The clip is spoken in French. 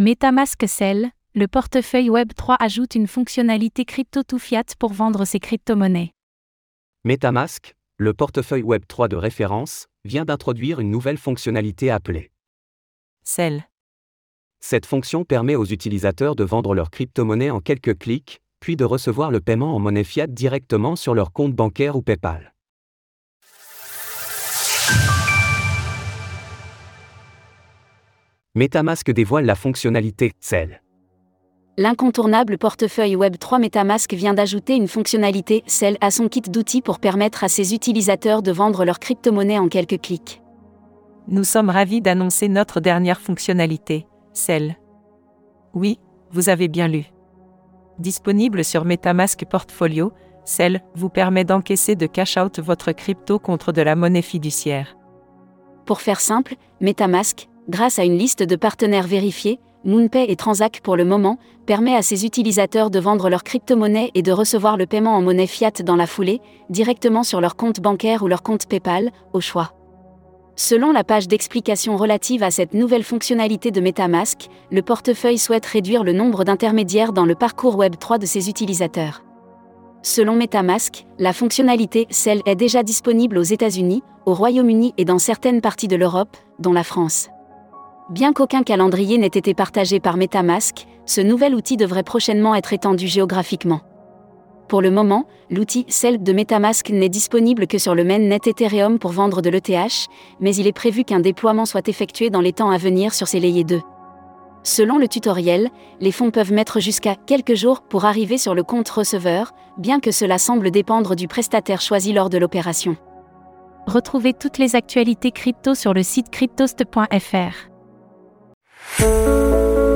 MetaMask Cell, le portefeuille Web3 ajoute une fonctionnalité crypto to fiat pour vendre ses crypto-monnaies. MetaMask, le portefeuille Web3 de référence, vient d'introduire une nouvelle fonctionnalité appelée Cell. Cette fonction permet aux utilisateurs de vendre leurs crypto-monnaies en quelques clics, puis de recevoir le paiement en monnaie fiat directement sur leur compte bancaire ou PayPal. MetaMask dévoile la fonctionnalité Cell. L'incontournable portefeuille Web3 MetaMask vient d'ajouter une fonctionnalité Cell à son kit d'outils pour permettre à ses utilisateurs de vendre leurs crypto-monnaies en quelques clics. Nous sommes ravis d'annoncer notre dernière fonctionnalité, Cell. Oui, vous avez bien lu. Disponible sur MetaMask Portfolio, Cell vous permet d'encaisser de cash out votre crypto contre de la monnaie fiduciaire. Pour faire simple, MetaMask, grâce à une liste de partenaires vérifiés, MoonPay et Transac pour le moment, permet à ses utilisateurs de vendre leurs crypto-monnaies et de recevoir le paiement en monnaie fiat dans la foulée, directement sur leur compte bancaire ou leur compte PayPal, au choix. Selon la page d'explication relative à cette nouvelle fonctionnalité de MetaMask, le portefeuille souhaite réduire le nombre d'intermédiaires dans le parcours Web3 de ses utilisateurs. Selon MetaMask, la fonctionnalité Cell est déjà disponible aux États-Unis, au Royaume-Uni et dans certaines parties de l'Europe, dont la France. Bien qu'aucun calendrier n'ait été partagé par MetaMask, ce nouvel outil devrait prochainement être étendu géographiquement. Pour le moment, l'outil Cell de MetaMask n'est disponible que sur le mainnet Ethereum pour vendre de l'ETH, mais il est prévu qu'un déploiement soit effectué dans les temps à venir sur ces layers 2. Selon le tutoriel, les fonds peuvent mettre jusqu'à quelques jours pour arriver sur le compte receveur, bien que cela semble dépendre du prestataire choisi lors de l'opération. Retrouvez toutes les actualités crypto sur le site cryptost.fr. Thank you.